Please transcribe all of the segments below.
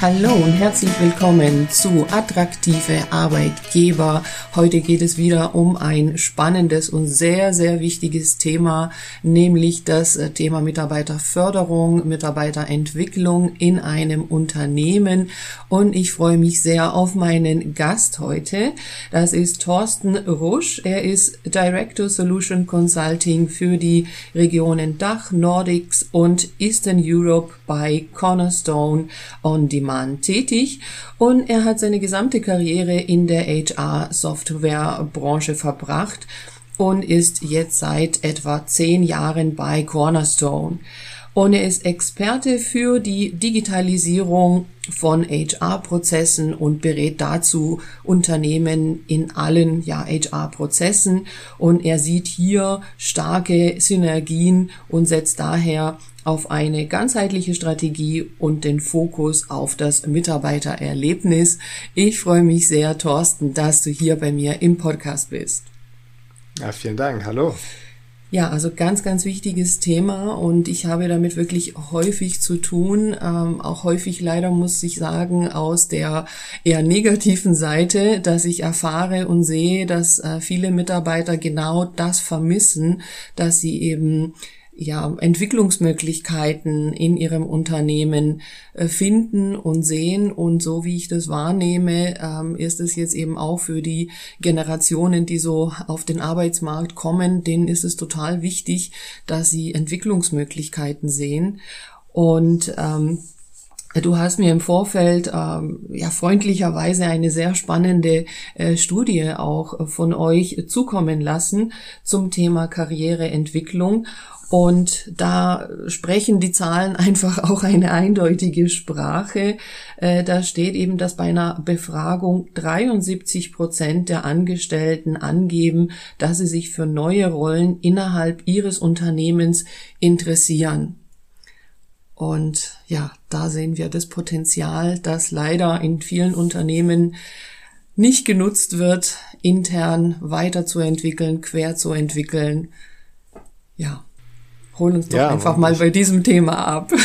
Hallo und herzlich willkommen zu Attraktive Arbeitgeber. Heute geht es wieder um ein spannendes und sehr, sehr wichtiges Thema, nämlich das äh, Thema Mitarbeiterförderung, Mitarbeiterentwicklung in einem Unternehmen. Und ich freue mich sehr auf meinen Gast heute. Das ist Thorsten Rusch. Er ist Director Solution Consulting für die Regionen Dach, Nordics und Eastern Europe bei Cornerstone on Demand Mann tätig und er hat seine gesamte Karriere in der HR-Software-Branche verbracht und ist jetzt seit etwa zehn Jahren bei Cornerstone. Und er ist Experte für die Digitalisierung von HR-Prozessen und berät dazu Unternehmen in allen ja, HR-Prozessen. Und er sieht hier starke Synergien und setzt daher auf eine ganzheitliche Strategie und den Fokus auf das Mitarbeitererlebnis. Ich freue mich sehr, Thorsten, dass du hier bei mir im Podcast bist. Ja, vielen Dank. Hallo. Ja, also ganz, ganz wichtiges Thema und ich habe damit wirklich häufig zu tun, ähm, auch häufig leider muss ich sagen aus der eher negativen Seite, dass ich erfahre und sehe, dass äh, viele Mitarbeiter genau das vermissen, dass sie eben ja, Entwicklungsmöglichkeiten in ihrem Unternehmen äh, finden und sehen. Und so wie ich das wahrnehme, ähm, ist es jetzt eben auch für die Generationen, die so auf den Arbeitsmarkt kommen, denen ist es total wichtig, dass sie Entwicklungsmöglichkeiten sehen. Und ähm, Du hast mir im Vorfeld ähm, ja freundlicherweise eine sehr spannende äh, Studie auch von euch zukommen lassen zum Thema Karriereentwicklung. Und da sprechen die Zahlen einfach auch eine eindeutige Sprache. Äh, da steht eben, dass bei einer Befragung 73 Prozent der Angestellten angeben, dass sie sich für neue Rollen innerhalb ihres Unternehmens interessieren. Und ja, da sehen wir das Potenzial, das leider in vielen Unternehmen nicht genutzt wird, intern weiterzuentwickeln, quer zu entwickeln. Ja, hol uns doch ja, einfach mal bei diesem Thema ab.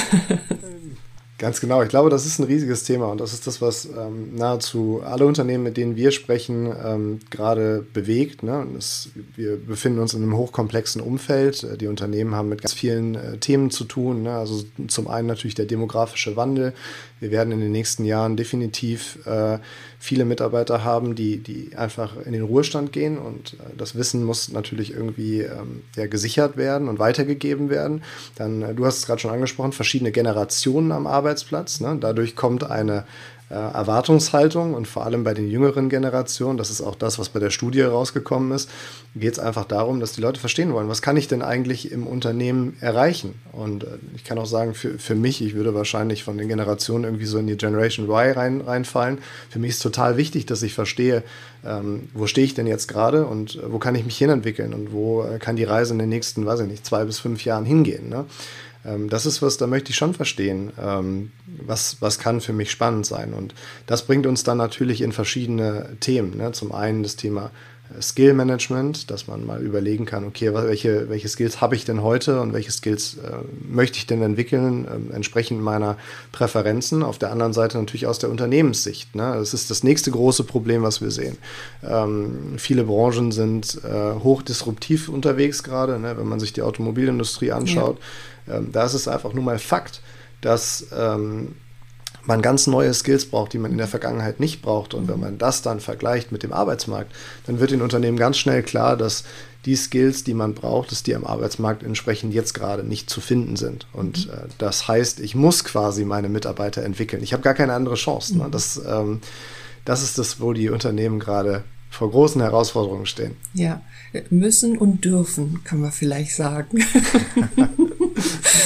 Ganz genau. Ich glaube, das ist ein riesiges Thema und das ist das, was ähm, nahezu alle Unternehmen, mit denen wir sprechen, ähm, gerade bewegt. Ne? Das, wir befinden uns in einem hochkomplexen Umfeld. Äh, die Unternehmen haben mit ganz vielen äh, Themen zu tun. Ne? Also zum einen natürlich der demografische Wandel. Wir werden in den nächsten Jahren definitiv äh, viele Mitarbeiter haben, die, die einfach in den Ruhestand gehen und äh, das Wissen muss natürlich irgendwie ähm, ja, gesichert werden und weitergegeben werden. Dann, äh, du hast es gerade schon angesprochen, verschiedene Generationen am. Arbeitsplatz. Ne? Dadurch kommt eine äh, Erwartungshaltung und vor allem bei den jüngeren Generationen, das ist auch das, was bei der Studie rausgekommen ist, geht es einfach darum, dass die Leute verstehen wollen, was kann ich denn eigentlich im Unternehmen erreichen? Und äh, ich kann auch sagen, für, für mich, ich würde wahrscheinlich von den Generationen irgendwie so in die Generation Y rein, reinfallen. Für mich ist total wichtig, dass ich verstehe, ähm, wo stehe ich denn jetzt gerade und äh, wo kann ich mich hinentwickeln und wo äh, kann die Reise in den nächsten, weiß ich nicht, zwei bis fünf Jahren hingehen. Ne? Ähm, das ist was, da möchte ich schon verstehen, ähm, was, was kann für mich spannend sein. Und das bringt uns dann natürlich in verschiedene Themen. Ne? Zum einen das Thema äh, Skill Management, dass man mal überlegen kann, okay, welche, welche Skills habe ich denn heute und welche Skills äh, möchte ich denn entwickeln, äh, entsprechend meiner Präferenzen. Auf der anderen Seite natürlich aus der Unternehmenssicht. Ne? Das ist das nächste große Problem, was wir sehen. Ähm, viele Branchen sind äh, hochdisruptiv unterwegs gerade, ne? wenn man sich die Automobilindustrie anschaut. Ja ähm, da ist es einfach nur mal Fakt, dass ähm, man ganz neue Skills braucht, die man in der Vergangenheit nicht braucht. Und wenn man das dann vergleicht mit dem Arbeitsmarkt, dann wird den Unternehmen ganz schnell klar, dass die Skills, die man braucht, dass die am Arbeitsmarkt entsprechend jetzt gerade nicht zu finden sind. Und mhm. äh, das heißt, ich muss quasi meine Mitarbeiter entwickeln. Ich habe gar keine andere Chance. Ne? Mhm. Das, ähm, das ist das, wo die Unternehmen gerade vor großen Herausforderungen stehen. Ja, müssen und dürfen, kann man vielleicht sagen.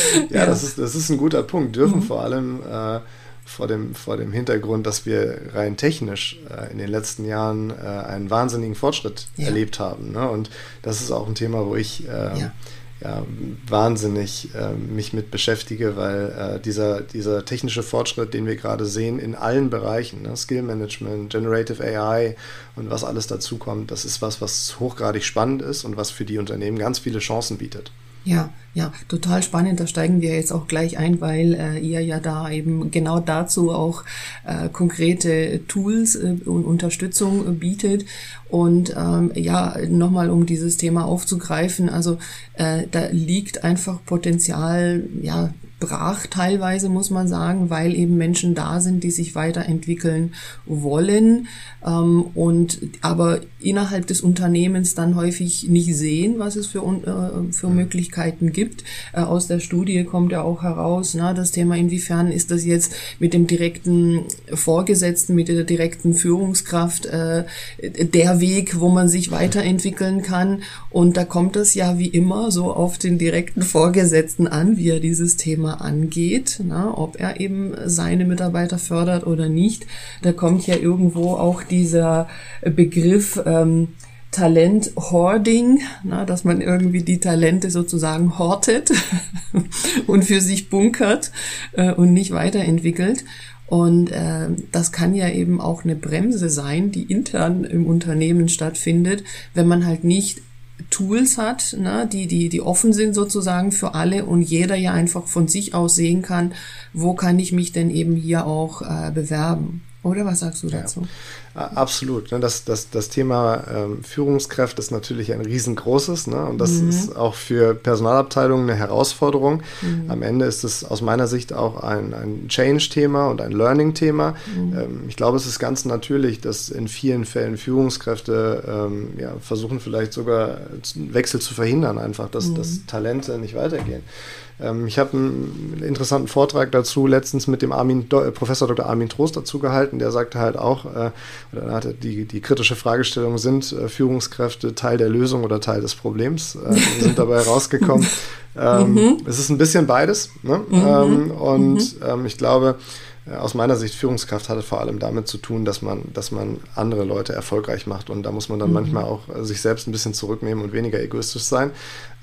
ja, Das, ist, das ist ein guter Punkt. Dürfen mhm. vor allem äh, vor, dem, vor dem Hintergrund, dass wir rein technisch äh, in den letzten Jahren äh, einen wahnsinnigen Fortschritt ja. erlebt haben. Ne? Und das ist auch ein Thema, wo ich ähm, ja. Ja, wahnsinnig äh, mich mit beschäftige, weil äh, dieser, dieser technische Fortschritt, den wir gerade sehen in allen Bereichen, ne, Skill Management, Generative AI und was alles dazu kommt, das ist was, was hochgradig spannend ist und was für die Unternehmen ganz viele Chancen bietet. Ja, Ja, total spannend. Da steigen wir jetzt auch gleich ein, weil äh, ihr ja da eben genau dazu auch äh, konkrete Tools äh, und Unterstützung bietet. Und ähm, ja, nochmal um dieses Thema aufzugreifen, also äh, da liegt einfach Potenzial, ja, brach teilweise, muss man sagen, weil eben Menschen da sind, die sich weiterentwickeln wollen ähm, und aber innerhalb des Unternehmens dann häufig nicht sehen, was es für, äh, für Möglichkeiten gibt. Äh, aus der Studie kommt ja auch heraus, na, das Thema, inwiefern ist das jetzt mit dem direkten Vorgesetzten, mit der direkten Führungskraft äh, der Weg, wo man sich weiterentwickeln kann. Und da kommt es ja wie immer so auf den direkten Vorgesetzten an, wie er dieses Thema angeht, na, ob er eben seine Mitarbeiter fördert oder nicht. Da kommt ja irgendwo auch dieser Begriff ähm, Talent Hoarding, na, dass man irgendwie die Talente sozusagen hortet und für sich bunkert äh, und nicht weiterentwickelt. Und äh, das kann ja eben auch eine Bremse sein, die intern im Unternehmen stattfindet, wenn man halt nicht Tools hat, ne, die, die, die offen sind sozusagen für alle und jeder ja einfach von sich aus sehen kann, wo kann ich mich denn eben hier auch äh, bewerben. Oder was sagst du dazu? Ja, absolut. Ne? Das, das, das Thema ähm, Führungskräfte ist natürlich ein riesengroßes ne? und das mhm. ist auch für Personalabteilungen eine Herausforderung. Mhm. Am Ende ist es aus meiner Sicht auch ein, ein Change-Thema und ein Learning-Thema. Mhm. Ähm, ich glaube, es ist ganz natürlich, dass in vielen Fällen Führungskräfte ähm, ja, versuchen vielleicht sogar Wechsel zu verhindern, einfach, dass, dass mhm. Talente nicht weitergehen. Ähm, ich habe einen interessanten Vortrag dazu letztens mit dem Armin, Do Professor Dr. Armin Trost dazu gehalten. Der sagte halt auch, äh, oder hatte die, die kritische Fragestellung, sind äh, Führungskräfte Teil der Lösung oder Teil des Problems? Äh, sind dabei rausgekommen. ähm, mhm. Es ist ein bisschen beides. Ne? Mhm. Ähm, und mhm. ich glaube, äh, aus meiner Sicht, Führungskraft hat vor allem damit zu tun, dass man, dass man andere Leute erfolgreich macht. Und da muss man dann mhm. manchmal auch äh, sich selbst ein bisschen zurücknehmen und weniger egoistisch sein.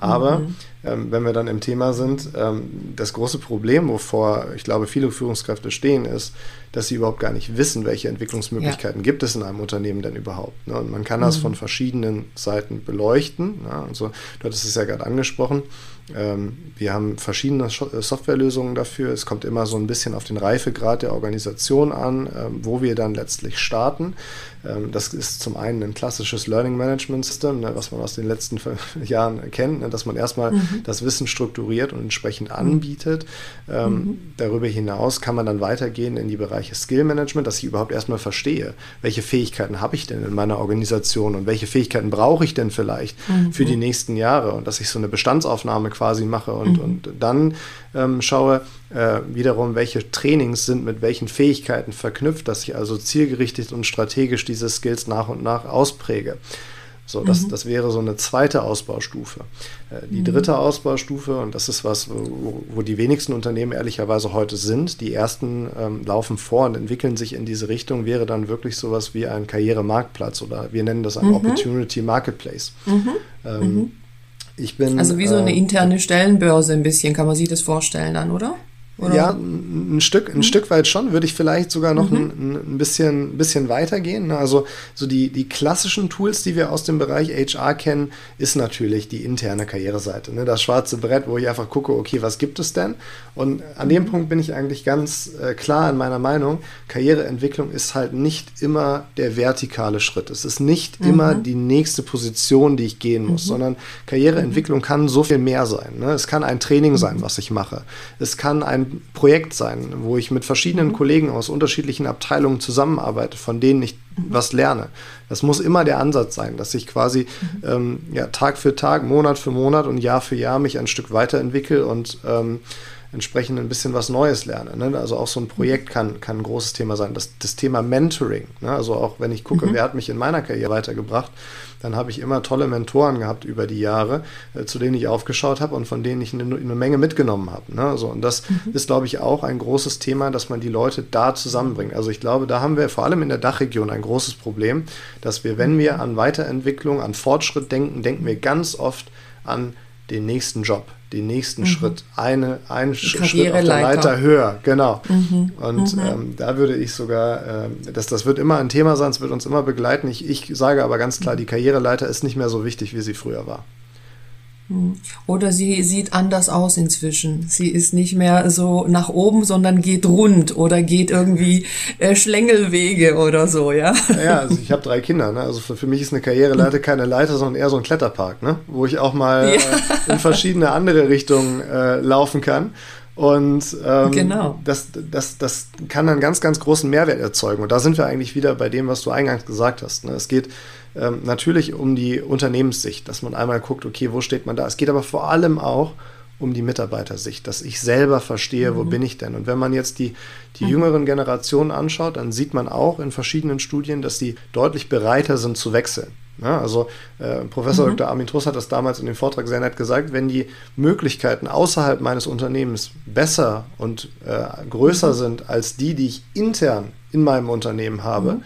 Aber mhm. ähm, wenn wir dann im Thema sind, ähm, das große Problem, wovor ich glaube, viele Führungskräfte stehen, ist, dass sie überhaupt gar nicht wissen, welche Entwicklungsmöglichkeiten ja. gibt es in einem Unternehmen denn überhaupt. Ne? Und man kann das mhm. von verschiedenen Seiten beleuchten. Ne? Also, du hattest es ja gerade angesprochen. Ähm, wir haben verschiedene äh, Softwarelösungen dafür. Es kommt immer so ein bisschen auf den Reifegrad der Organisation an, ähm, wo wir dann letztlich starten. Ähm, das ist zum einen ein klassisches Learning Management System, ne, was man aus den letzten Jahren kennt, ne, dass man erstmal mhm. das Wissen strukturiert und entsprechend mhm. anbietet. Ähm, mhm. Darüber hinaus kann man dann weitergehen in die Bereiche Skill Management, dass ich überhaupt erstmal verstehe, welche Fähigkeiten habe ich denn in meiner Organisation und welche Fähigkeiten brauche ich denn vielleicht mhm. für die nächsten Jahre und dass ich so eine Bestandsaufnahme quasi mache und, mhm. und dann ähm, schaue, äh, wiederum, welche Trainings sind mit welchen Fähigkeiten verknüpft, dass ich also zielgerichtet und strategisch diese Skills nach und nach auspräge. So, das, mhm. das wäre so eine zweite Ausbaustufe. Äh, die mhm. dritte Ausbaustufe, und das ist was, wo, wo, die wenigsten Unternehmen ehrlicherweise heute sind, die ersten ähm, laufen vor und entwickeln sich in diese Richtung, wäre dann wirklich sowas wie ein Karrieremarktplatz oder wir nennen das ein mhm. Opportunity Marketplace. Mhm. Ähm, mhm. Ich bin, also wie so eine äh, interne Stellenbörse ein bisschen, kann man sich das vorstellen dann, oder? Oder? Ja, ein Stück, ein mhm. Stück weit schon, würde ich vielleicht sogar noch mhm. ein, ein, bisschen, bisschen weitergehen. Ne? Also so die, die klassischen Tools, die wir aus dem Bereich HR kennen, ist natürlich die interne Karriereseite. Ne? Das schwarze Brett, wo ich einfach gucke, okay, was gibt es denn? Und an dem mhm. Punkt bin ich eigentlich ganz äh, klar in meiner Meinung, Karriereentwicklung ist halt nicht immer der vertikale Schritt. Es ist nicht mhm. immer die nächste Position, die ich gehen muss, mhm. sondern Karriereentwicklung kann so viel mehr sein. Ne? Es kann ein Training sein, was ich mache. Es kann ein Projekt sein, wo ich mit verschiedenen mhm. Kollegen aus unterschiedlichen Abteilungen zusammenarbeite, von denen ich mhm. was lerne. Das muss immer der Ansatz sein, dass ich quasi mhm. ähm, ja, Tag für Tag, Monat für Monat und Jahr für Jahr mich ein Stück weiterentwickle und ähm, entsprechend ein bisschen was Neues lerne. Ne? Also auch so ein Projekt kann, kann ein großes Thema sein. Das, das Thema Mentoring, ne? also auch wenn ich gucke, mhm. wer hat mich in meiner Karriere weitergebracht, dann habe ich immer tolle Mentoren gehabt über die Jahre, äh, zu denen ich aufgeschaut habe und von denen ich eine, eine Menge mitgenommen habe. Ne? So, und das mhm. ist, glaube ich, auch ein großes Thema, dass man die Leute da zusammenbringt. Also ich glaube, da haben wir vor allem in der Dachregion ein großes Problem, dass wir, wenn wir an Weiterentwicklung, an Fortschritt denken, denken wir ganz oft an den nächsten Job, den nächsten mhm. Schritt, eine, einen Schritt auf der Leiter höher, genau. Mhm. Und mhm. Ähm, da würde ich sogar, äh, das, das wird immer ein Thema sein, es wird uns immer begleiten. Ich, ich sage aber ganz klar, die Karriereleiter ist nicht mehr so wichtig, wie sie früher war. Hm. Oder sie sieht anders aus inzwischen. Sie ist nicht mehr so nach oben, sondern geht rund oder geht irgendwie äh, Schlängelwege oder so, ja. Ja, also ich habe drei Kinder. Ne? Also für, für, mich ist eine Karriereleiter keine Leiter, sondern eher so ein Kletterpark, ne? wo ich auch mal ja. äh, in verschiedene andere Richtungen äh, laufen kann. Und ähm, genau. das, das, das kann einen ganz, ganz großen Mehrwert erzeugen. Und da sind wir eigentlich wieder bei dem, was du eingangs gesagt hast. Ne? Es geht ähm, natürlich um die Unternehmenssicht, dass man einmal guckt, okay, wo steht man da. Es geht aber vor allem auch um die Mitarbeitersicht, dass ich selber verstehe, mhm. wo bin ich denn. Und wenn man jetzt die, die mhm. jüngeren Generationen anschaut, dann sieht man auch in verschiedenen Studien, dass sie deutlich bereiter sind zu wechseln. Ja, also äh, Professor mhm. Dr. Armin Truss hat das damals in dem Vortrag sehr nett gesagt, wenn die Möglichkeiten außerhalb meines Unternehmens besser und äh, größer mhm. sind als die, die ich intern in meinem Unternehmen habe, mhm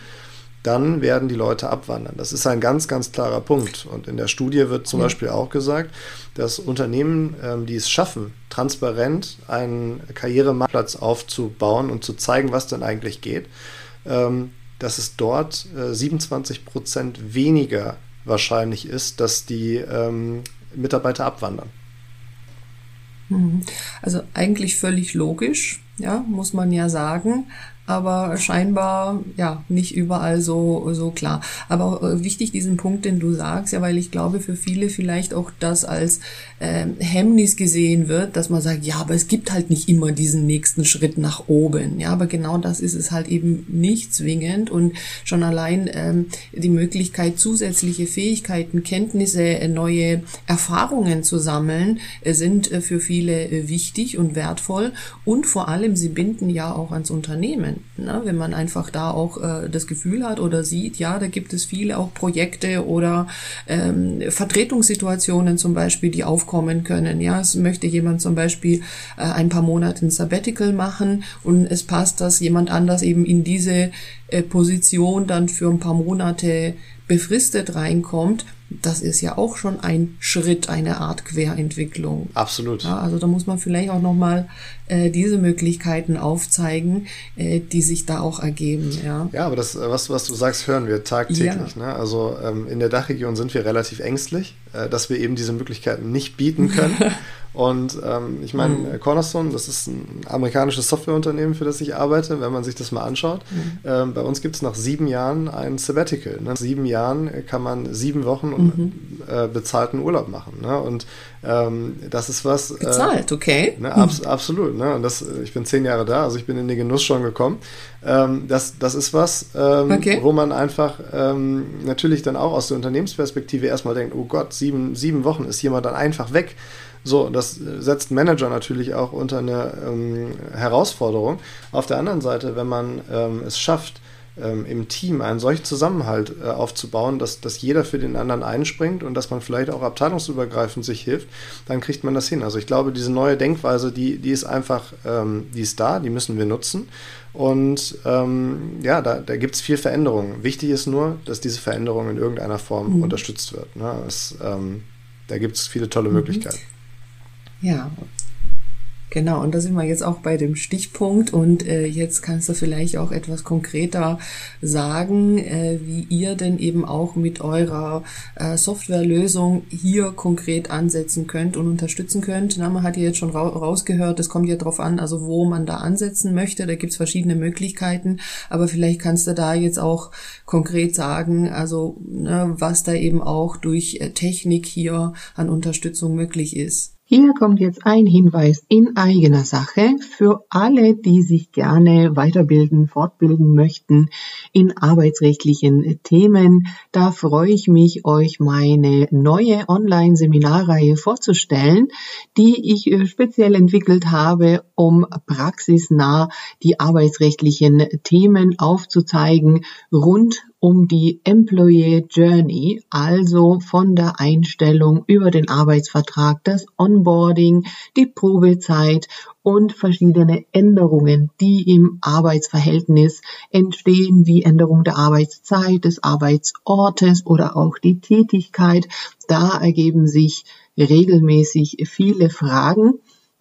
dann werden die Leute abwandern. Das ist ein ganz, ganz klarer Punkt. Und in der Studie wird zum ja. Beispiel auch gesagt, dass Unternehmen, ähm, die es schaffen, transparent einen Karrieremarktplatz aufzubauen und zu zeigen, was denn eigentlich geht, ähm, dass es dort äh, 27 Prozent weniger wahrscheinlich ist, dass die ähm, Mitarbeiter abwandern. Mhm. Also eigentlich völlig logisch, ja, muss man ja sagen aber scheinbar ja nicht überall so so klar. Aber äh, wichtig diesen Punkt, den du sagst, ja, weil ich glaube für viele vielleicht auch das als ähm, Hemmnis gesehen wird, dass man sagt, ja, aber es gibt halt nicht immer diesen nächsten Schritt nach oben. Ja, aber genau das ist es halt eben nicht zwingend und schon allein ähm, die Möglichkeit zusätzliche Fähigkeiten, Kenntnisse, äh, neue Erfahrungen zu sammeln, äh, sind äh, für viele äh, wichtig und wertvoll und vor allem sie binden ja auch ans Unternehmen. Ne? Wenn man einfach da auch äh, das Gefühl hat oder sieht, ja, da gibt es viele auch Projekte oder ähm, Vertretungssituationen zum Beispiel, die aufkommen können. Ja, es möchte jemand zum Beispiel äh, ein paar Monate ein Sabbatical machen und es passt, dass jemand anders eben in diese äh, Position dann für ein paar Monate befristet reinkommt das ist ja auch schon ein Schritt, eine Art Querentwicklung. Absolut. Ja, also da muss man vielleicht auch nochmal äh, diese Möglichkeiten aufzeigen, äh, die sich da auch ergeben. Ja, ja aber das, was, was du sagst, hören wir tagtäglich. Ja. Ne? Also ähm, in der Dachregion sind wir relativ ängstlich, äh, dass wir eben diese Möglichkeiten nicht bieten können. Und ähm, ich meine, mhm. Cornerstone, das ist ein amerikanisches Softwareunternehmen, für das ich arbeite, wenn man sich das mal anschaut. Mhm. Ähm, bei uns gibt es nach sieben Jahren ein Sabbatical. Ne? Nach sieben Jahren kann man sieben Wochen mhm. äh, bezahlten Urlaub machen. Ne? Und ähm, das ist was. Äh, Bezahlt, äh, okay. Ne, abs absolut. Ne? Und das, ich bin zehn Jahre da, also ich bin in den Genuss schon gekommen. Ähm, das, das ist was, ähm, okay. wo man einfach ähm, natürlich dann auch aus der Unternehmensperspektive erstmal denkt, oh Gott, sieben, sieben Wochen ist jemand dann einfach weg. So, das setzt Manager natürlich auch unter eine ähm, Herausforderung. Auf der anderen Seite, wenn man ähm, es schafft, ähm, im Team einen solchen Zusammenhalt äh, aufzubauen, dass, dass jeder für den anderen einspringt und dass man vielleicht auch abteilungsübergreifend sich hilft, dann kriegt man das hin. Also ich glaube, diese neue Denkweise, die, die ist einfach, ähm, die ist da, die müssen wir nutzen. Und ähm, ja, da, da gibt es viel Veränderung. Wichtig ist nur, dass diese Veränderung in irgendeiner Form mhm. unterstützt wird. Ne? Es, ähm, da gibt es viele tolle mhm. Möglichkeiten. Ja, Genau, und da sind wir jetzt auch bei dem Stichpunkt und äh, jetzt kannst du vielleicht auch etwas konkreter sagen, äh, wie ihr denn eben auch mit eurer äh, Softwarelösung hier konkret ansetzen könnt und unterstützen könnt. Na, man hat ja jetzt schon ra rausgehört, es kommt ja drauf an, also wo man da ansetzen möchte, da gibt's verschiedene Möglichkeiten, aber vielleicht kannst du da jetzt auch konkret sagen, also ne, was da eben auch durch äh, Technik hier an Unterstützung möglich ist. Hier kommt jetzt ein Hinweis in eigener Sache für alle, die sich gerne weiterbilden, fortbilden möchten in arbeitsrechtlichen Themen. Da freue ich mich, euch meine neue Online-Seminarreihe vorzustellen, die ich äh, speziell entwickelt habe, um praxisnah die arbeitsrechtlichen Themen aufzuzeigen rund um die Employee Journey, also von der Einstellung über den Arbeitsvertrag, das Onboarding, die Probezeit und verschiedene Änderungen, die im Arbeitsverhältnis entstehen, wie Änderung der Arbeitszeit, des Arbeitsortes oder auch die Tätigkeit. Da ergeben sich regelmäßig viele Fragen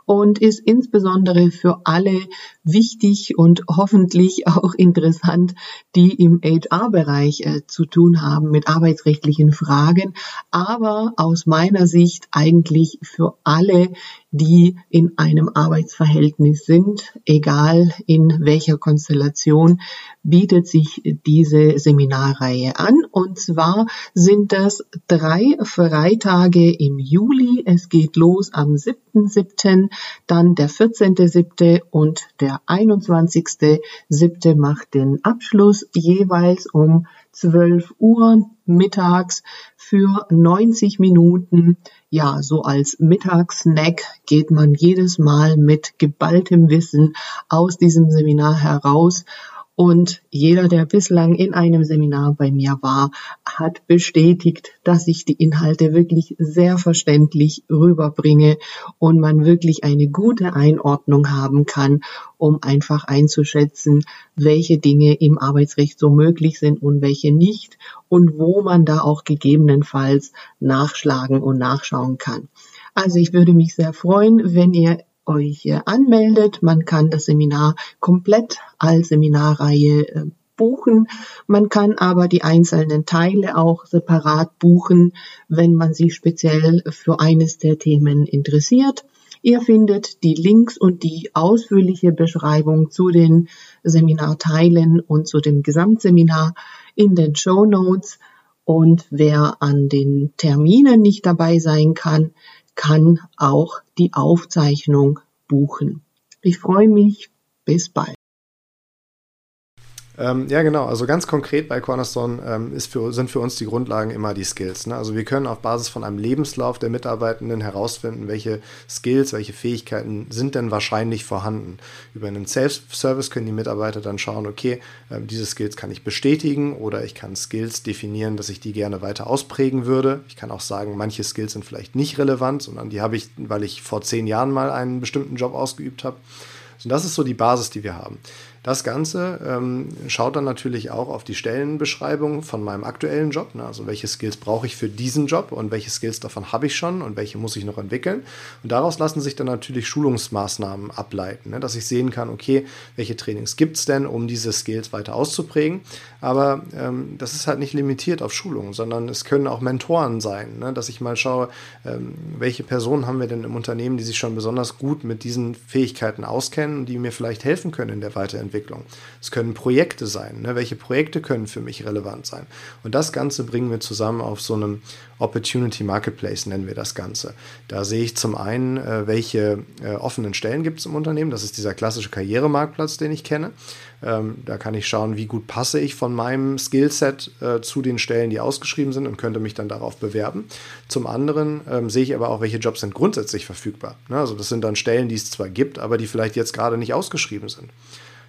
und ist insbesondere für alle wichtig und hoffentlich auch interessant, die im HR-Bereich äh, zu tun haben mit arbeitsrechtlichen Fragen, aber aus meiner Sicht eigentlich für alle, die in einem Arbeitsverhältnis sind, egal in welcher Konstellation, bietet sich diese Seminarreihe an. Und zwar sind das drei Freitage im Juli. Es geht los am 7.7., dann der 14.7. und der 21.7. macht den Abschluss jeweils um 12 Uhr mittags für 90 Minuten. Ja, so als Mittagssnack geht man jedes Mal mit geballtem Wissen aus diesem Seminar heraus und jeder, der bislang in einem Seminar bei mir war, hat bestätigt, dass ich die Inhalte wirklich sehr verständlich rüberbringe und man wirklich eine gute Einordnung haben kann, um einfach einzuschätzen, welche Dinge im Arbeitsrecht so möglich sind und welche nicht und wo man da auch gegebenenfalls nachschlagen und nachschauen kann. Also ich würde mich sehr freuen, wenn ihr euch anmeldet. Man kann das Seminar komplett als Seminarreihe äh, buchen. Man kann aber die einzelnen Teile auch separat buchen, wenn man sich speziell für eines der Themen interessiert. Ihr findet die Links und die ausführliche Beschreibung zu den Seminarteilen und zu dem Gesamtseminar in den Show Notes. Und wer an den Terminen nicht dabei sein kann, kann auch die Aufzeichnung buchen. Ich freue mich. Bis bald. Ähm, ja, genau. Also ganz konkret bei Cornerstone ähm, für, sind für uns die Grundlagen immer die Skills. Ne? Also wir können auf Basis von einem Lebenslauf der Mitarbeitenden herausfinden, welche Skills, welche Fähigkeiten sind denn wahrscheinlich vorhanden. Über einen Self-Service können die Mitarbeiter dann schauen, okay, ähm, diese Skills kann ich bestätigen oder ich kann Skills definieren, dass ich die gerne weiter ausprägen würde. Ich kann auch sagen, manche Skills sind vielleicht nicht relevant, sondern die habe ich, weil ich vor zehn Jahren mal einen bestimmten Job ausgeübt habe. Und das ist so die Basis, die wir haben. Das Ganze ähm, schaut dann natürlich auch auf die Stellenbeschreibung von meinem aktuellen Job. Ne? Also welche Skills brauche ich für diesen Job und welche Skills davon habe ich schon und welche muss ich noch entwickeln. Und daraus lassen sich dann natürlich Schulungsmaßnahmen ableiten, ne? dass ich sehen kann, okay, welche Trainings gibt es denn, um diese Skills weiter auszuprägen. Aber ähm, das ist halt nicht limitiert auf Schulungen, sondern es können auch Mentoren sein, ne? dass ich mal schaue, ähm, welche Personen haben wir denn im Unternehmen, die sich schon besonders gut mit diesen Fähigkeiten auskennen und die mir vielleicht helfen können in der Weiterentwicklung. Entwicklung. Es können Projekte sein. Ne? Welche Projekte können für mich relevant sein? Und das Ganze bringen wir zusammen auf so einem Opportunity Marketplace, nennen wir das Ganze. Da sehe ich zum einen, äh, welche äh, offenen Stellen gibt es im Unternehmen. Das ist dieser klassische Karrieremarktplatz, den ich kenne. Ähm, da kann ich schauen, wie gut passe ich von meinem Skillset äh, zu den Stellen, die ausgeschrieben sind und könnte mich dann darauf bewerben. Zum anderen ähm, sehe ich aber auch, welche Jobs sind grundsätzlich verfügbar. Ne? Also das sind dann Stellen, die es zwar gibt, aber die vielleicht jetzt gerade nicht ausgeschrieben sind.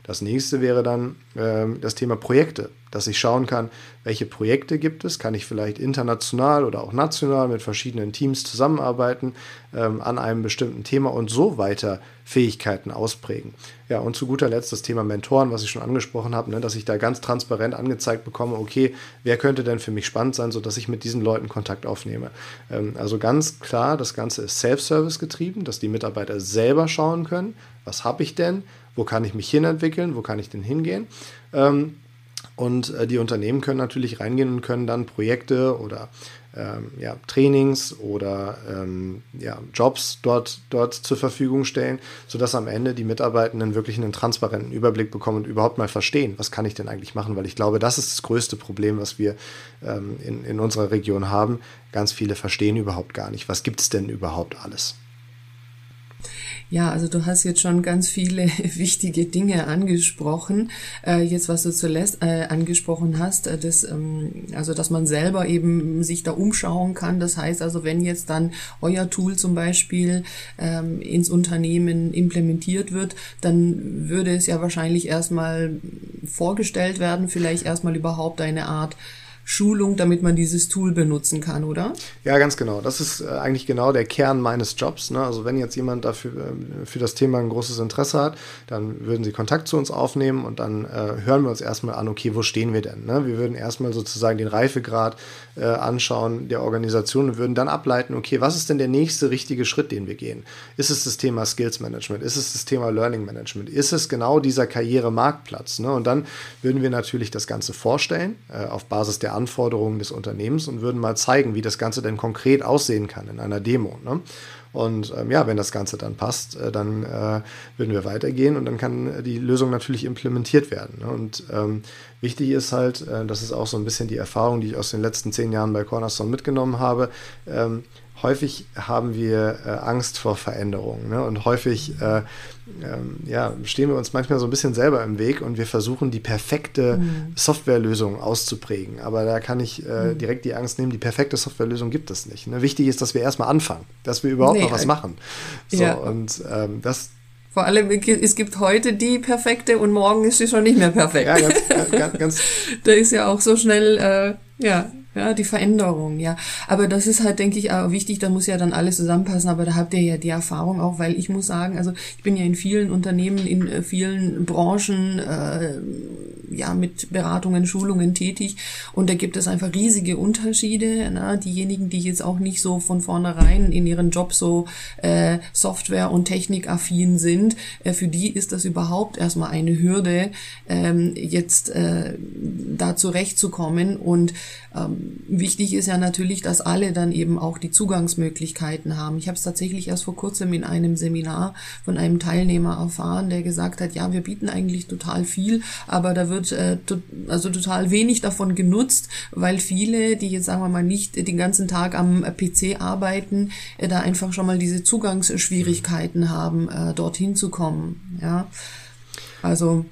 Das nächste wäre dann äh, das Thema Projekte, dass ich schauen kann, welche Projekte gibt es, kann ich vielleicht international oder auch national mit verschiedenen Teams zusammenarbeiten ähm, an einem bestimmten Thema und so weiter Fähigkeiten ausprägen. Ja, und zu guter Letzt das Thema Mentoren, was ich schon angesprochen habe, ne, dass ich da ganz transparent angezeigt bekomme, okay, wer könnte denn für mich spannend sein, sodass ich mit diesen Leuten Kontakt aufnehme. Ähm, also ganz klar, das Ganze ist Self-Service getrieben, dass die Mitarbeiter selber schauen können, was habe ich denn, wo kann ich mich hinentwickeln, wo kann ich denn hingehen. Ähm, und äh, die Unternehmen können natürlich reingehen und können dann Projekte oder ähm, ja, Trainings oder ähm, ja, Jobs dort, dort zur Verfügung stellen, sodass am Ende die Mitarbeitenden wirklich einen transparenten Überblick bekommen und überhaupt mal verstehen, was kann ich denn eigentlich machen, weil ich glaube, das ist das größte Problem, was wir ähm, in, in unserer Region haben. Ganz viele verstehen überhaupt gar nicht, was gibt es denn überhaupt alles. Ja, also du hast jetzt schon ganz viele wichtige Dinge angesprochen. Äh, jetzt, was du zuletzt äh, angesprochen hast, äh, das, ähm, also dass man selber eben sich da umschauen kann. Das heißt also, wenn jetzt dann euer Tool zum Beispiel ähm, ins Unternehmen implementiert wird, dann würde es ja wahrscheinlich erstmal vorgestellt werden, vielleicht erstmal überhaupt eine Art Schulung, damit man dieses Tool benutzen kann, oder? Ja, ganz genau. Das ist äh, eigentlich genau der Kern meines Jobs. Ne? Also wenn jetzt jemand dafür äh, für das Thema ein großes Interesse hat, dann würden sie Kontakt zu uns aufnehmen und dann äh, hören wir uns erstmal an, okay, wo stehen wir denn? Ne? Wir würden erstmal sozusagen den Reifegrad äh, anschauen der Organisation und würden dann ableiten, okay, was ist denn der nächste richtige Schritt, den wir gehen? Ist es das Thema Skills Management? Ist es das Thema Learning Management? Ist es genau dieser Karrieremarktplatz? Ne? Und dann würden wir natürlich das Ganze vorstellen äh, auf Basis der Anforderungen des Unternehmens und würden mal zeigen, wie das Ganze denn konkret aussehen kann in einer Demo. Ne? Und ähm, ja, wenn das Ganze dann passt, äh, dann äh, würden wir weitergehen und dann kann die Lösung natürlich implementiert werden. Ne? Und ähm, wichtig ist halt, äh, das ist auch so ein bisschen die Erfahrung, die ich aus den letzten zehn Jahren bei Cornerstone mitgenommen habe. Ähm, häufig haben wir äh, Angst vor Veränderungen ne? und häufig äh, ähm, ja, stehen wir uns manchmal so ein bisschen selber im Weg und wir versuchen die perfekte mhm. Softwarelösung auszuprägen. Aber da kann ich äh, mhm. direkt die Angst nehmen, die perfekte Softwarelösung gibt es nicht. Ne? Wichtig ist, dass wir erstmal anfangen, dass wir überhaupt nee, noch was machen. So, ja. Und ähm, das, vor allem, es gibt heute die perfekte und morgen ist sie schon nicht mehr perfekt. Ja, ganz, ganz, ganz da ist ja auch so schnell, äh, ja, ja, die Veränderung, ja. Aber das ist halt, denke ich, auch wichtig, da muss ja dann alles zusammenpassen, aber da habt ihr ja die Erfahrung auch, weil ich muss sagen, also ich bin ja in vielen Unternehmen, in äh, vielen Branchen, äh, ja, mit Beratungen, Schulungen tätig und da gibt es einfach riesige Unterschiede. Na? Diejenigen, die jetzt auch nicht so von vornherein in ihren Job so äh, Software- und Technikaffin sind, äh, für die ist das überhaupt erstmal eine Hürde, ähm, jetzt äh, da zurechtzukommen und ähm, wichtig ist ja natürlich, dass alle dann eben auch die Zugangsmöglichkeiten haben. Ich habe es tatsächlich erst vor kurzem in einem Seminar von einem Teilnehmer erfahren, der gesagt hat, ja, wir bieten eigentlich total viel, aber da wird äh, to also total wenig davon genutzt, weil viele, die jetzt sagen wir mal nicht den ganzen Tag am PC arbeiten, äh, da einfach schon mal diese Zugangsschwierigkeiten haben, äh, dorthin zu kommen. Ja, also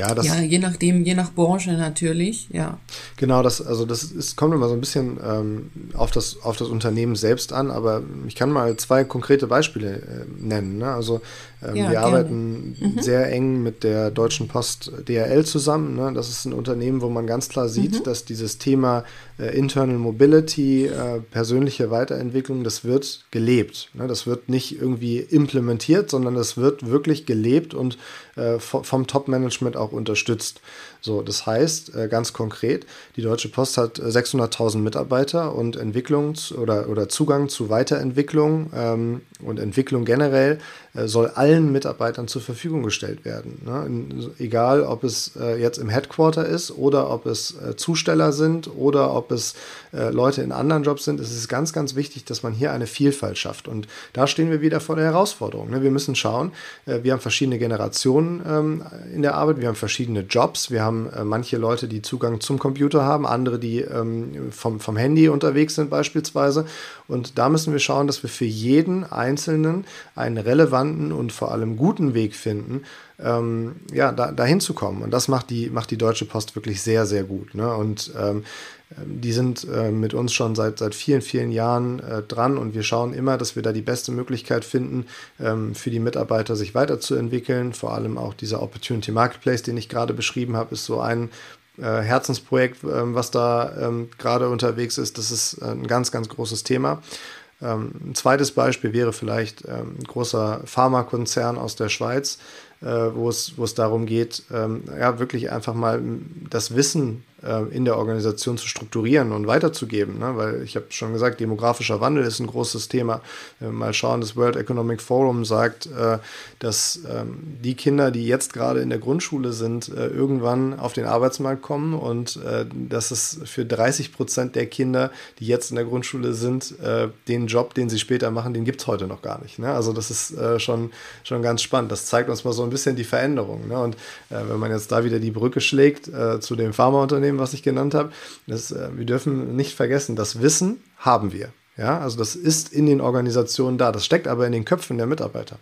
ja, das, ja, je nachdem, je nach Branche natürlich, ja. Genau, das, also das ist, kommt immer so ein bisschen ähm, auf, das, auf das Unternehmen selbst an, aber ich kann mal zwei konkrete Beispiele äh, nennen. Ne? Also ähm, ja, wir gerne. arbeiten mhm. sehr eng mit der Deutschen Post DRL zusammen. Ne? Das ist ein Unternehmen, wo man ganz klar sieht, mhm. dass dieses Thema äh, Internal Mobility, äh, persönliche Weiterentwicklung, das wird gelebt. Ne? Das wird nicht irgendwie implementiert, sondern das wird wirklich gelebt und äh, vom Top-Management auch unterstützt. So, das heißt äh, ganz konkret, die Deutsche Post hat 600.000 Mitarbeiter und Entwicklungs- oder, oder Zugang zu Weiterentwicklung ähm, und Entwicklung generell äh, soll allen Mitarbeitern zur Verfügung gestellt werden. Ne? Egal, ob es äh, jetzt im Headquarter ist oder ob es äh, Zusteller sind oder ob es äh, Leute in anderen Jobs sind. Es ist ganz, ganz wichtig, dass man hier eine Vielfalt schafft. Und da stehen wir wieder vor der Herausforderung. Ne? Wir müssen schauen, äh, wir haben verschiedene Generationen ähm, in der Arbeit, wir haben verschiedene Jobs, wir haben haben äh, manche Leute, die Zugang zum Computer haben, andere, die ähm, vom, vom Handy unterwegs sind beispielsweise. Und da müssen wir schauen, dass wir für jeden Einzelnen einen relevanten und vor allem guten Weg finden, ähm, ja, da, dahin zu kommen. Und das macht die, macht die Deutsche Post wirklich sehr, sehr gut. Ne? Und ähm, die sind äh, mit uns schon seit, seit vielen, vielen Jahren äh, dran und wir schauen immer, dass wir da die beste Möglichkeit finden, ähm, für die Mitarbeiter sich weiterzuentwickeln. Vor allem auch dieser Opportunity Marketplace, den ich gerade beschrieben habe, ist so ein äh, Herzensprojekt, ähm, was da ähm, gerade unterwegs ist. Das ist äh, ein ganz, ganz großes Thema. Ähm, ein zweites Beispiel wäre vielleicht ähm, ein großer Pharmakonzern aus der Schweiz, äh, wo, es, darum geht, ähm, ja, wirklich einfach mal das Wissen in der Organisation zu strukturieren und weiterzugeben. Ne? Weil ich habe schon gesagt, demografischer Wandel ist ein großes Thema. Äh, mal schauen, das World Economic Forum sagt, äh, dass ähm, die Kinder, die jetzt gerade in der Grundschule sind, äh, irgendwann auf den Arbeitsmarkt kommen und äh, dass es für 30 Prozent der Kinder, die jetzt in der Grundschule sind, äh, den Job, den sie später machen, den gibt es heute noch gar nicht. Ne? Also das ist schon, schon ganz spannend. Das zeigt uns mal so ein bisschen die Veränderung. Ne? Und wenn man jetzt da wieder die Brücke schlägt zu dem Pharmaunternehmen, dem, was ich genannt habe. Das, äh, wir dürfen nicht vergessen, das Wissen haben wir. Ja, also das ist in den Organisationen da. Das steckt aber in den Köpfen der Mitarbeiter.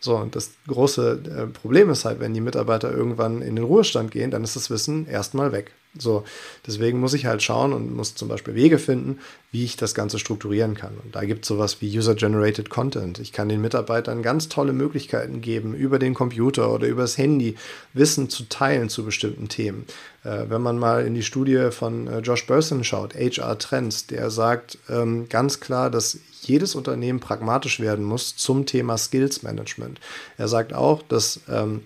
So, und das große äh, Problem ist halt, wenn die Mitarbeiter irgendwann in den Ruhestand gehen, dann ist das Wissen erstmal weg. So, deswegen muss ich halt schauen und muss zum Beispiel Wege finden, wie ich das Ganze strukturieren kann. Und da gibt es sowas wie User-Generated Content. Ich kann den Mitarbeitern ganz tolle Möglichkeiten geben, über den Computer oder übers Handy Wissen zu teilen zu bestimmten Themen. Äh, wenn man mal in die Studie von äh, Josh Burson schaut, HR Trends, der sagt ähm, ganz klar, dass jedes Unternehmen pragmatisch werden muss zum Thema Skills Management. Er sagt auch, dass ähm,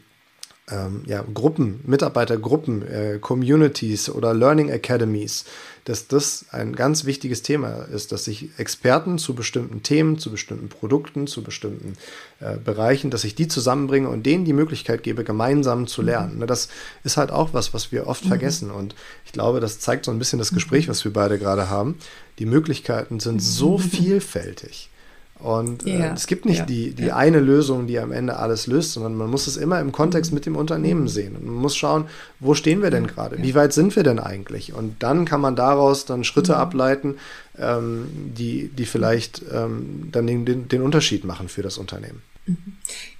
ähm, ja, Gruppen, Mitarbeitergruppen, äh, Communities oder Learning Academies, dass das ein ganz wichtiges Thema ist, dass sich Experten zu bestimmten Themen, zu bestimmten Produkten, zu bestimmten äh, Bereichen, dass ich die zusammenbringe und denen die Möglichkeit gebe, gemeinsam zu lernen. Mhm. Das ist halt auch was, was wir oft mhm. vergessen. Und ich glaube, das zeigt so ein bisschen das Gespräch, was wir beide gerade haben. Die Möglichkeiten sind so vielfältig. Und äh, es gibt nicht ja, die, die ja. eine Lösung, die am Ende alles löst, sondern man muss es immer im Kontext mit dem Unternehmen mhm. sehen. Und man muss schauen, wo stehen wir denn gerade? Wie weit sind wir denn eigentlich? Und dann kann man daraus dann Schritte mhm. ableiten, ähm, die, die vielleicht ähm, dann den, den, den Unterschied machen für das Unternehmen.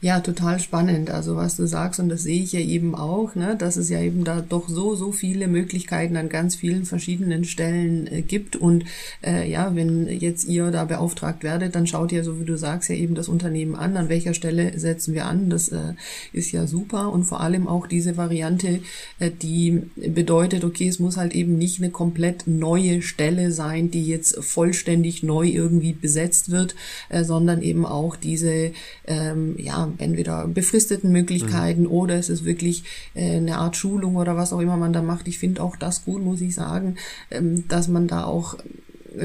Ja, total spannend. Also was du sagst, und das sehe ich ja eben auch, ne, dass es ja eben da doch so, so viele Möglichkeiten an ganz vielen verschiedenen Stellen äh, gibt. Und äh, ja, wenn jetzt ihr da beauftragt werdet, dann schaut ihr, so wie du sagst, ja eben das Unternehmen an, an welcher Stelle setzen wir an. Das äh, ist ja super. Und vor allem auch diese Variante, äh, die bedeutet, okay, es muss halt eben nicht eine komplett neue Stelle sein, die jetzt vollständig neu irgendwie besetzt wird, äh, sondern eben auch diese äh, ähm, ja, entweder befristeten Möglichkeiten mhm. oder es ist wirklich äh, eine Art Schulung oder was auch immer man da macht. Ich finde auch das gut, muss ich sagen, ähm, dass man da auch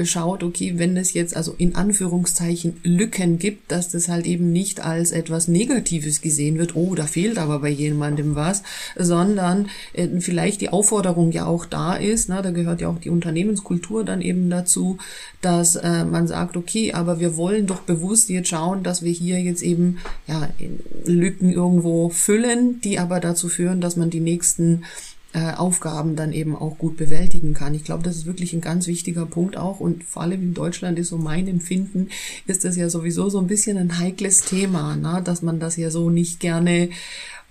schaut, okay, wenn es jetzt also in Anführungszeichen Lücken gibt, dass das halt eben nicht als etwas Negatives gesehen wird, oh, da fehlt aber bei jemandem was, sondern äh, vielleicht die Aufforderung ja auch da ist, na, da gehört ja auch die Unternehmenskultur dann eben dazu, dass äh, man sagt, okay, aber wir wollen doch bewusst jetzt schauen, dass wir hier jetzt eben ja Lücken irgendwo füllen, die aber dazu führen, dass man die nächsten äh, Aufgaben dann eben auch gut bewältigen kann. Ich glaube, das ist wirklich ein ganz wichtiger Punkt auch und vor allem in Deutschland ist so mein Empfinden, ist das ja sowieso so ein bisschen ein heikles Thema, ne? dass man das ja so nicht gerne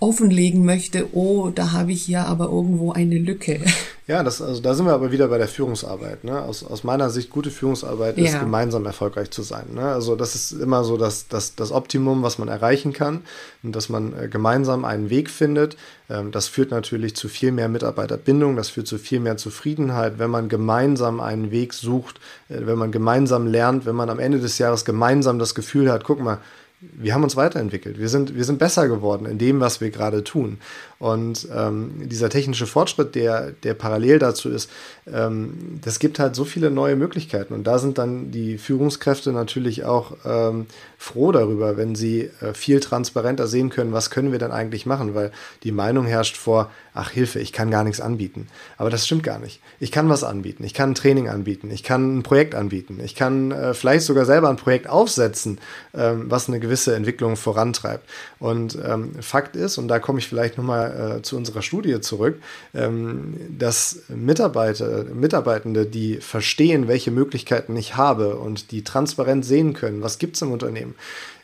offenlegen möchte, oh, da habe ich ja aber irgendwo eine Lücke. Ja, das, also da sind wir aber wieder bei der Führungsarbeit. Ne? Aus, aus meiner Sicht, gute Führungsarbeit ist, gemeinsam erfolgreich zu sein. Ne? Also das ist immer so das, das, das Optimum, was man erreichen kann und dass man äh, gemeinsam einen Weg findet. Ähm, das führt natürlich zu viel mehr Mitarbeiterbindung, das führt zu viel mehr Zufriedenheit, wenn man gemeinsam einen Weg sucht, äh, wenn man gemeinsam lernt, wenn man am Ende des Jahres gemeinsam das Gefühl hat, guck mal, wir haben uns weiterentwickelt. Wir sind, wir sind besser geworden in dem, was wir gerade tun. Und ähm, dieser technische Fortschritt, der, der parallel dazu ist, ähm, das gibt halt so viele neue Möglichkeiten. Und da sind dann die Führungskräfte natürlich auch ähm, froh darüber, wenn sie äh, viel transparenter sehen können, was können wir denn eigentlich machen, weil die Meinung herrscht vor, ach Hilfe, ich kann gar nichts anbieten. Aber das stimmt gar nicht. Ich kann was anbieten. Ich kann ein Training anbieten. Ich kann ein Projekt anbieten. Ich kann äh, vielleicht sogar selber ein Projekt aufsetzen, ähm, was eine gewisse Entwicklung vorantreibt. Und ähm, Fakt ist, und da komme ich vielleicht nochmal äh, zu unserer Studie zurück, ähm, dass Mitarbeiter, Mitarbeitende, die verstehen, welche Möglichkeiten ich habe und die transparent sehen können, was gibt es im Unternehmen,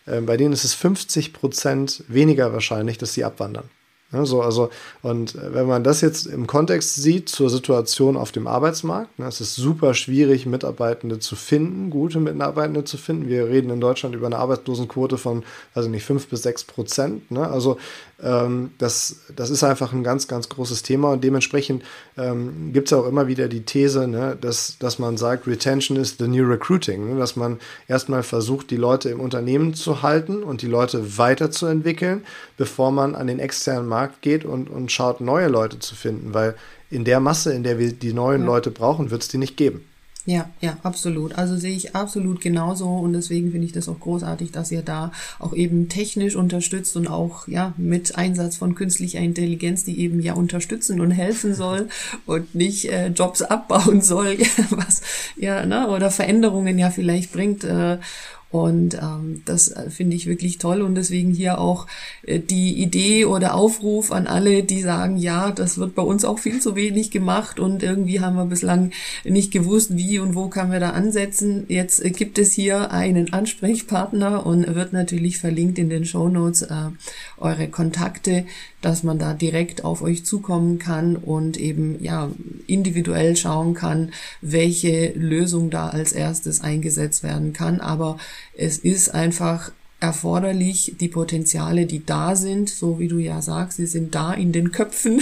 äh, bei denen ist es 50 Prozent weniger wahrscheinlich, dass sie abwandern. Ja, so, also, und äh, wenn man das jetzt im Kontext sieht zur Situation auf dem Arbeitsmarkt, ne, es ist super schwierig, Mitarbeitende zu finden, gute Mitarbeitende zu finden. Wir reden in Deutschland über eine Arbeitslosenquote von, also nicht fünf bis sechs Prozent. Ne? Also ähm, das, das ist einfach ein ganz, ganz großes Thema und dementsprechend ähm, gibt es auch immer wieder die These, ne, dass, dass man sagt, Retention is the new recruiting, ne? dass man erstmal versucht, die Leute im Unternehmen zu halten und die Leute weiterzuentwickeln, bevor man an den externen Markt geht und, und schaut, neue Leute zu finden, weil in der Masse, in der wir die neuen ja. Leute brauchen, wird es die nicht geben. Ja, ja, absolut. Also sehe ich absolut genauso und deswegen finde ich das auch großartig, dass ihr da auch eben technisch unterstützt und auch ja mit Einsatz von künstlicher Intelligenz, die eben ja unterstützen und helfen soll und nicht äh, Jobs abbauen soll, was ja ne, oder Veränderungen ja vielleicht bringt. Äh, Und ähm, das äh, finde ich wirklich toll und deswegen hier auch äh, die Idee oder Aufruf an alle, die sagen, ja, das wird bei uns auch viel zu wenig gemacht und irgendwie haben wir bislang nicht gewusst, wie und wo kann wir da ansetzen. Jetzt äh, gibt es hier einen Ansprechpartner und wird natürlich verlinkt in den Show Notes äh, eure Kontakte, dass man da direkt auf euch zukommen kann und eben ja individuell schauen kann, welche Lösung da als erstes eingesetzt werden kann. Aber es ist einfach erforderlich, die Potenziale, die da sind, so wie du ja sagst, sie sind da in den Köpfen,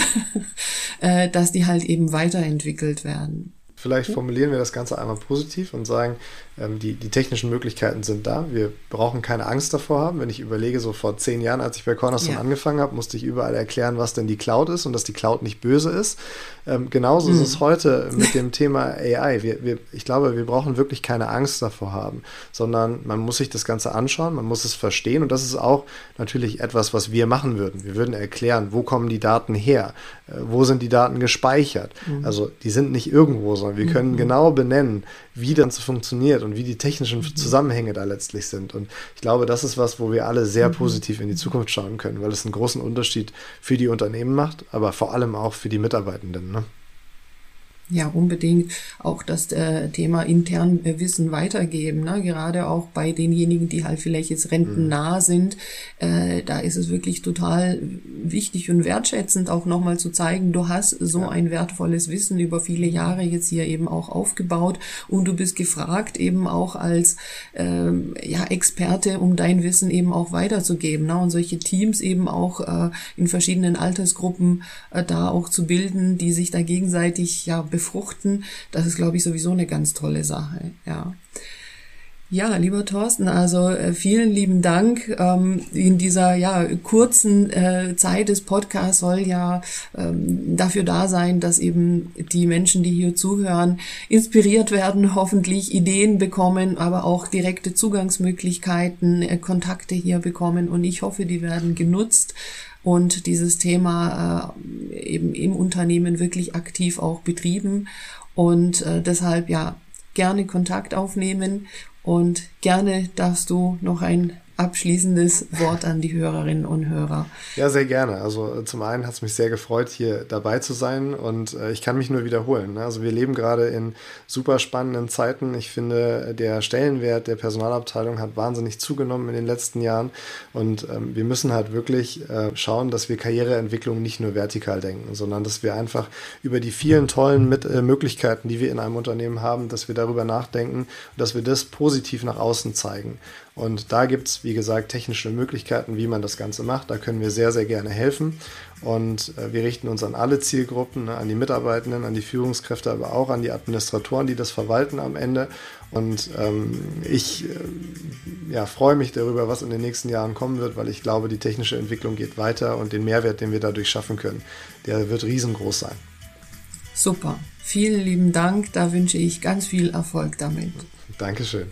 äh, dass die halt eben weiterentwickelt werden. Vielleicht formulieren wir das Ganze einmal positiv und sagen, ähm, die, die technischen Möglichkeiten sind da. Wir brauchen keine Angst davor haben. Wenn ich überlege, so vor zehn Jahren, als ich bei Cornerstone ja. angefangen habe, musste ich überall erklären, was denn die Cloud ist und dass die Cloud nicht böse ist. Ähm, genauso mhm. ist es heute mit dem Thema AI. Wir, wir, ich glaube, wir brauchen wirklich keine Angst davor haben, sondern man muss sich das Ganze anschauen, man muss es verstehen und das ist auch natürlich etwas, was wir machen würden. Wir würden erklären, wo kommen die Daten her, äh, wo sind die Daten gespeichert. Mhm. Also die sind nicht irgendwo, sondern wir können mhm. genau benennen, wie das funktioniert und wie die technischen mhm. Zusammenhänge da letztlich sind. Und ich glaube, das ist was, wo wir alle sehr mhm. positiv in die Zukunft schauen können, weil es einen großen Unterschied für die Unternehmen macht, aber vor allem auch für die Mitarbeitenden. Ne? Ja, unbedingt auch das äh, Thema intern Wissen weitergeben. Ne? Gerade auch bei denjenigen, die halt vielleicht jetzt rentennah mhm. sind. Äh, da ist es wirklich total wichtig und wertschätzend auch nochmal zu zeigen, du hast so ja. ein wertvolles Wissen über viele Jahre jetzt hier eben auch aufgebaut und du bist gefragt eben auch als ähm, ja, Experte, um dein Wissen eben auch weiterzugeben. Ne? Und solche Teams eben auch äh, in verschiedenen Altersgruppen äh, da auch zu bilden, die sich da gegenseitig ja befruchten, das ist, glaube ich, sowieso eine ganz tolle Sache, ja. Ja, lieber Thorsten, also äh, vielen lieben Dank. Ähm, in dieser ja, kurzen äh, Zeit des Podcasts soll ja ähm, dafür da sein, dass eben die Menschen, die hier zuhören, inspiriert werden, hoffentlich Ideen bekommen, aber auch direkte Zugangsmöglichkeiten, äh, Kontakte hier bekommen. Und ich hoffe, die werden genutzt und dieses Thema äh, eben im Unternehmen wirklich aktiv auch betrieben und äh, deshalb ja gerne Kontakt aufnehmen und gerne darfst du noch ein abschließendes Wort an die Hörerinnen und Hörer. Ja, sehr gerne. Also äh, zum einen hat es mich sehr gefreut, hier dabei zu sein und äh, ich kann mich nur wiederholen. Ne? Also wir leben gerade in super spannenden Zeiten. Ich finde, der Stellenwert der Personalabteilung hat wahnsinnig zugenommen in den letzten Jahren und ähm, wir müssen halt wirklich äh, schauen, dass wir Karriereentwicklung nicht nur vertikal denken, sondern dass wir einfach über die vielen tollen Mit äh, Möglichkeiten, die wir in einem Unternehmen haben, dass wir darüber nachdenken und dass wir das positiv nach außen zeigen. Und da gibt es, wie gesagt, technische Möglichkeiten, wie man das Ganze macht. Da können wir sehr, sehr gerne helfen. Und äh, wir richten uns an alle Zielgruppen, ne, an die Mitarbeitenden, an die Führungskräfte, aber auch an die Administratoren, die das verwalten am Ende. Und ähm, ich äh, ja, freue mich darüber, was in den nächsten Jahren kommen wird, weil ich glaube, die technische Entwicklung geht weiter und den Mehrwert, den wir dadurch schaffen können, der wird riesengroß sein. Super. Vielen lieben Dank. Da wünsche ich ganz viel Erfolg damit. Dankeschön.